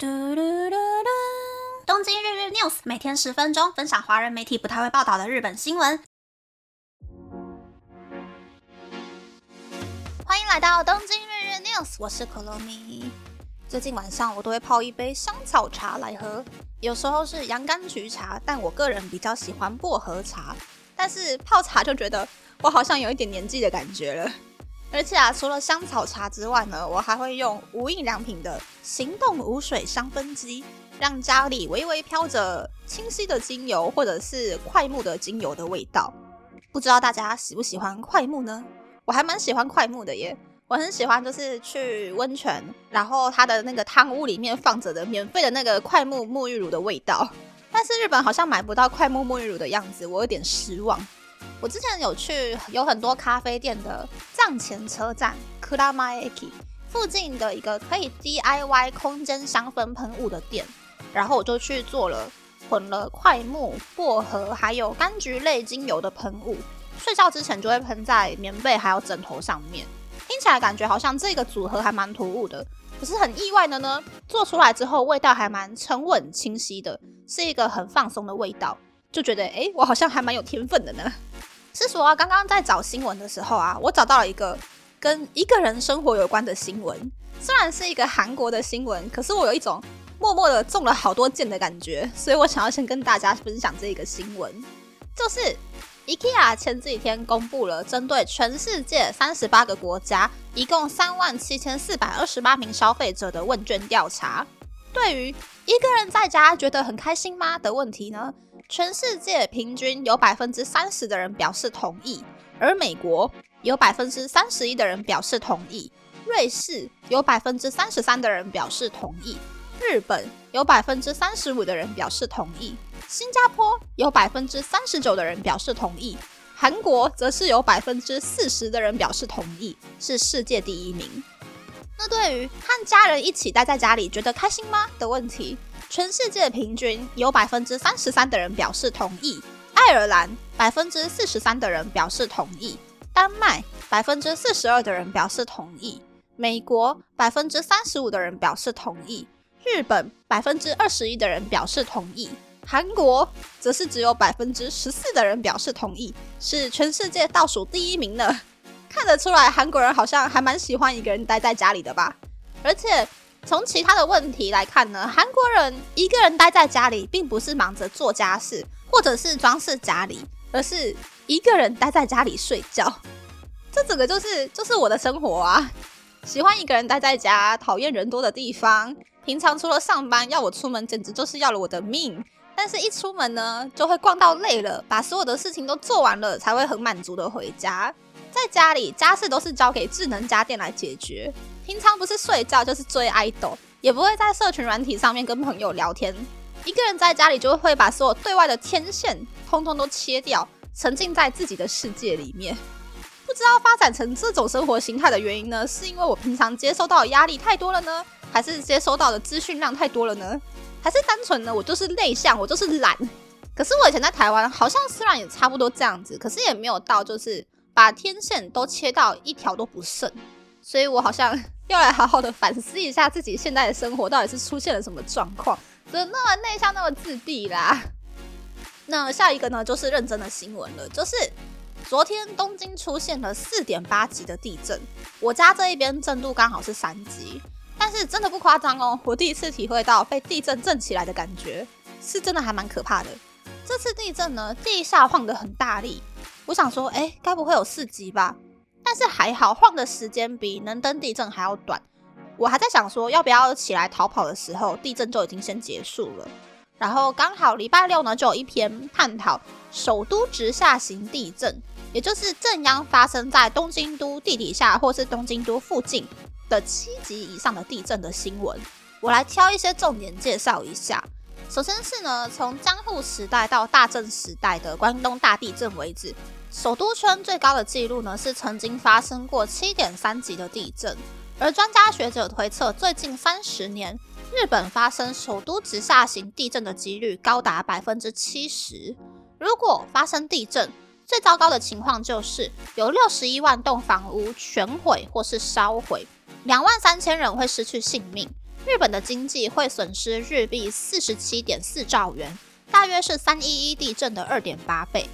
嘟嘟嘟嘟！东京日日 news 每天十分钟，分享华人媒体不太会报道的日本新闻。欢迎来到东京日日 news，我是可乐米。最近晚上我都会泡一杯香草茶来喝，有时候是洋甘菊茶，但我个人比较喜欢薄荷茶。但是泡茶就觉得我好像有一点年纪的感觉了。而且啊，除了香草茶之外呢，我还会用无印良品的行动无水香氛机，让家里微微飘着清晰的精油或者是快木的精油的味道。不知道大家喜不喜欢快木呢？我还蛮喜欢快木的耶，我很喜欢就是去温泉，然后它的那个汤屋里面放着的免费的那个快木沐浴乳的味道。但是日本好像买不到快木沐浴乳的样子，我有点失望。我之前有去有很多咖啡店的藏前车站 Kuramaeki 附近的一个可以 DIY 空间香氛喷雾的店，然后我就去做了混了快木、薄荷还有柑橘类精油的喷雾，睡觉之前就会喷在棉被还有枕头上面，听起来感觉好像这个组合还蛮突兀的，可是很意外的呢，做出来之后味道还蛮沉稳清晰的，是一个很放松的味道，就觉得诶，我好像还蛮有天分的呢。是说啊，刚刚在找新闻的时候啊，我找到了一个跟一个人生活有关的新闻。虽然是一个韩国的新闻，可是我有一种默默的中了好多箭的感觉，所以我想要先跟大家分享这个新闻。就是 IKEA 前几天公布了针对全世界三十八个国家，一共三万七千四百二十八名消费者的问卷调查。对于一个人在家觉得很开心吗的问题呢？全世界平均有百分之三十的人表示同意，而美国有百分之三十一的人表示同意，瑞士有百分之三十三的人表示同意，日本有百分之三十五的人表示同意，新加坡有百分之三十九的人表示同意，韩国则是有百分之四十的人表示同意，是世界第一名。那对于和家人一起待在家里觉得开心吗的问题？全世界平均有百分之三十三的人表示同意，爱尔兰百分之四十三的人表示同意，丹麦百分之四十二的人表示同意，美国百分之三十五的人表示同意，日本百分之二十一的人表示同意，韩国则是只有百分之十四的人表示同意，是全世界倒数第一名呢。看得出来，韩国人好像还蛮喜欢一个人待在家里的吧，而且。从其他的问题来看呢，韩国人一个人待在家里，并不是忙着做家事或者是装饰家里，而是一个人待在家里睡觉。这整个就是就是我的生活啊！喜欢一个人待在家，讨厌人多的地方。平常除了上班，要我出门简直就是要了我的命。但是，一出门呢，就会逛到累了，把所有的事情都做完了，才会很满足的回家。在家里，家事都是交给智能家电来解决。平常不是睡觉就是追 idol，也不会在社群软体上面跟朋友聊天。一个人在家里就会把所有对外的天线通通都切掉，沉浸在自己的世界里面。不知道发展成这种生活形态的原因呢？是因为我平常接收到的压力太多了呢，还是接收到的资讯量太多了呢？还是单纯呢？我就是内向，我就是懒。可是我以前在台湾，好像虽然也差不多这样子，可是也没有到就是把天线都切到一条都不剩。所以我好像。要来好好的反思一下自己现在的生活到底是出现了什么状况，怎么那么内向，那么自闭啦？那下一个呢，就是认真的新闻了，就是昨天东京出现了四点八级的地震，我家这一边震度刚好是三级，但是真的不夸张哦，我第一次体会到被地震震起来的感觉，是真的还蛮可怕的。这次地震呢，地下晃得很大力，我想说，哎，该不会有四级吧？但是还好，晃的时间比能登地震还要短。我还在想说，要不要起来逃跑的时候，地震就已经先结束了。然后刚好礼拜六呢，就有一篇探讨首都直下型地震，也就是震央发生在东京都地底下或是东京都附近的七级以上的地震的新闻。我来挑一些重点介绍一下。首先是呢，从江户时代到大正时代的关东大地震为止。首都圈最高的记录呢，是曾经发生过七点三级的地震。而专家学者推测，最近三十年，日本发生首都直下型地震的几率高达百分之七十。如果发生地震，最糟糕的情况就是有六十一万栋房屋全毁或是烧毁，两万三千人会失去性命。日本的经济会损失日币四十七点四兆元，大约是三一一地震的二点八倍。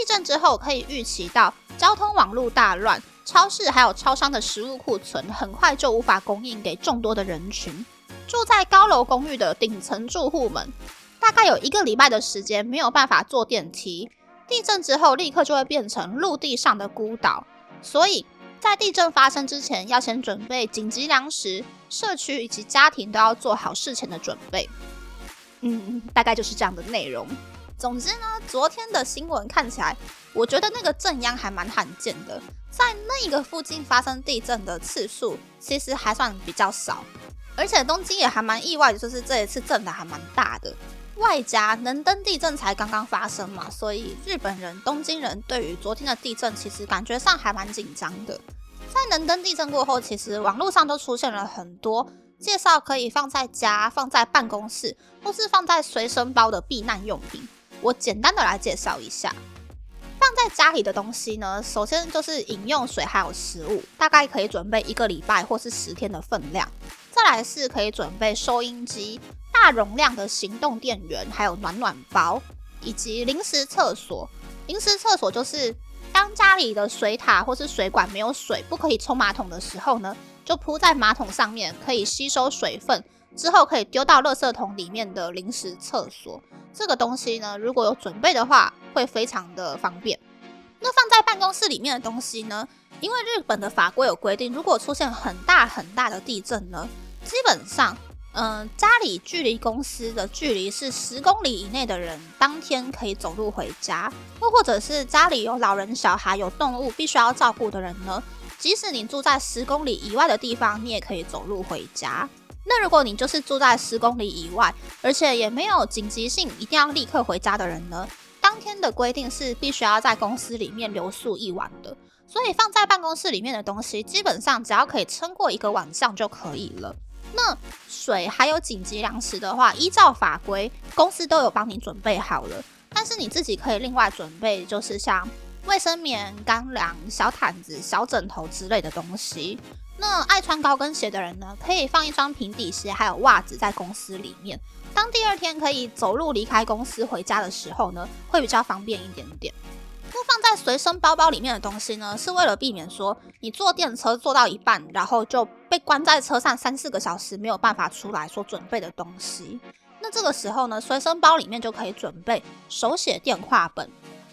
地震之后可以预期到交通网络大乱，超市还有超商的食物库存很快就无法供应给众多的人群。住在高楼公寓的顶层住户们，大概有一个礼拜的时间没有办法坐电梯。地震之后立刻就会变成陆地上的孤岛，所以在地震发生之前，要先准备紧急粮食，社区以及家庭都要做好事前的准备。嗯，大概就是这样的内容。总之呢，昨天的新闻看起来，我觉得那个震央还蛮罕见的，在那个附近发生地震的次数其实还算比较少。而且东京也还蛮意外的，就是这一次震的还蛮大的，外加能登地震才刚刚发生嘛，所以日本人、东京人对于昨天的地震其实感觉上还蛮紧张的。在能登地震过后，其实网络上都出现了很多介绍可以放在家、放在办公室或是放在随身包的避难用品。我简单的来介绍一下，放在家里的东西呢，首先就是饮用水还有食物，大概可以准备一个礼拜或是十天的分量。再来是可以准备收音机、大容量的行动电源，还有暖暖包，以及临时厕所。临时厕所就是当家里的水塔或是水管没有水，不可以冲马桶的时候呢，就铺在马桶上面，可以吸收水分，之后可以丢到垃圾桶里面的临时厕所。这个东西呢，如果有准备的话，会非常的方便。那放在办公室里面的东西呢？因为日本的法规有规定，如果出现很大很大的地震呢，基本上，嗯，家里距离公司的距离是十公里以内的人，当天可以走路回家；又或者是家里有老人、小孩、有动物必须要照顾的人呢，即使你住在十公里以外的地方，你也可以走路回家。那如果你就是住在十公里以外，而且也没有紧急性一定要立刻回家的人呢，当天的规定是必须要在公司里面留宿一晚的。所以放在办公室里面的东西，基本上只要可以撑过一个晚上就可以了。那水还有紧急粮食的话，依照法规，公司都有帮你准备好了。但是你自己可以另外准备，就是像卫生棉、干粮、小毯子、小枕头之类的东西。那爱穿高跟鞋的人呢，可以放一双平底鞋还有袜子在公司里面。当第二天可以走路离开公司回家的时候呢，会比较方便一点点。那放在随身包包里面的东西呢，是为了避免说你坐电车坐到一半，然后就被关在车上三四个小时没有办法出来所准备的东西。那这个时候呢，随身包里面就可以准备手写电话本，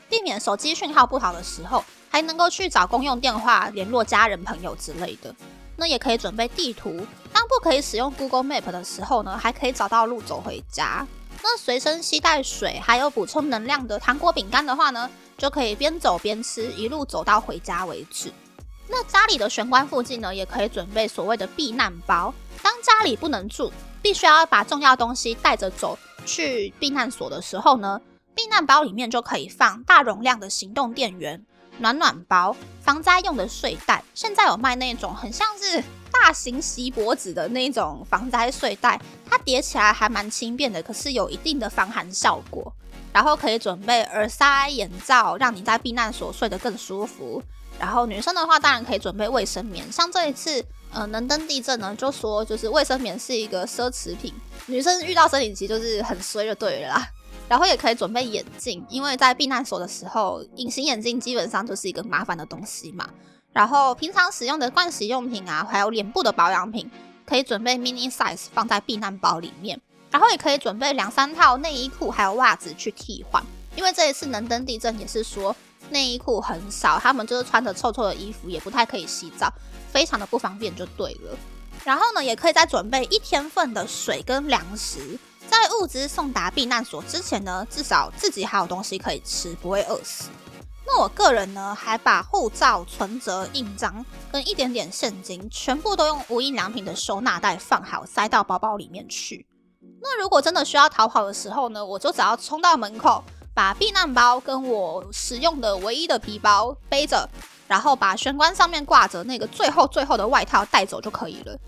避免手机讯号不好的时候，还能够去找公用电话联络家人朋友之类的。那也可以准备地图，当不可以使用 Google Map 的时候呢，还可以找到路走回家。那随身携带水还有补充能量的糖果饼干的话呢？就可以边走边吃，一路走到回家为止。那家里的玄关附近呢，也可以准备所谓的避难包。当家里不能住，必须要把重要东西带着走去避难所的时候呢，避难包里面就可以放大容量的行动电源、暖暖包、防灾用的睡袋。现在有卖那种很像是大型锡箔纸的那种防灾睡袋，它叠起来还蛮轻便的，可是有一定的防寒效果。然后可以准备耳塞、眼罩，让你在避难所睡得更舒服。然后女生的话，当然可以准备卫生棉。像这一次，呃，能登地震呢，就说就是卫生棉是一个奢侈品，女生遇到生理期就是很衰就对了啦。然后也可以准备眼镜，因为在避难所的时候，隐形眼镜基本上就是一个麻烦的东西嘛。然后平常使用的盥洗用品啊，还有脸部的保养品，可以准备 mini size 放在避难包里面。然后也可以准备两三套内衣裤，还有袜子去替换，因为这一次能登地震也是说内衣裤很少，他们就是穿着臭臭的衣服，也不太可以洗澡，非常的不方便就对了。然后呢，也可以再准备一天份的水跟粮食，在物资送达避难所之前呢，至少自己还有东西可以吃，不会饿死。那我个人呢，还把护照、存折、印章跟一点点现金，全部都用无印良品的收纳袋放好，塞到包包里面去。那如果真的需要逃跑的时候呢，我就只要冲到门口，把避难包跟我使用的唯一的皮包背着，然后把玄关上面挂着那个最后最后的外套带走就可以了。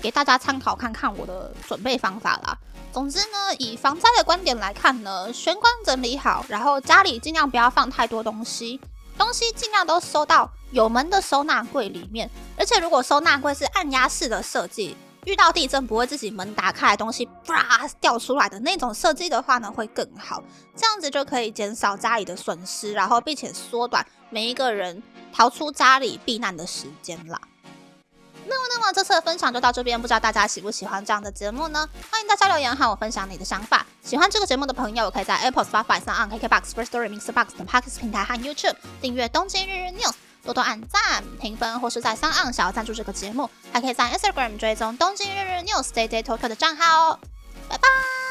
给大家参考看看我的准备方法啦。总之呢，以防灾的观点来看呢，玄关整理好，然后家里尽量不要放太多东西，东西尽量都收到有门的收纳柜里面。而且如果收纳柜是按压式的设计。遇到地震不会自己门打开来东西啪掉出来的那种设计的话呢，会更好。这样子就可以减少家里的损失，然后并且缩短每一个人逃出家里避难的时间啦。那么，那么这次的分享就到这边，不知道大家喜不喜欢这样的节目呢？欢迎大家留言和我分享你的想法。喜欢这个节目的朋友，可以在 Apple、Spotify、上 KKBox、First Story、Mixbox 等 Podcast 平台和 YouTube 订阅《东京日日 News》，多多按赞、评分，或是在上岸想要赞助这个节目，还可以在 Instagram 追踪《东京日日 News》Day Day Talk 的账号哦。拜拜。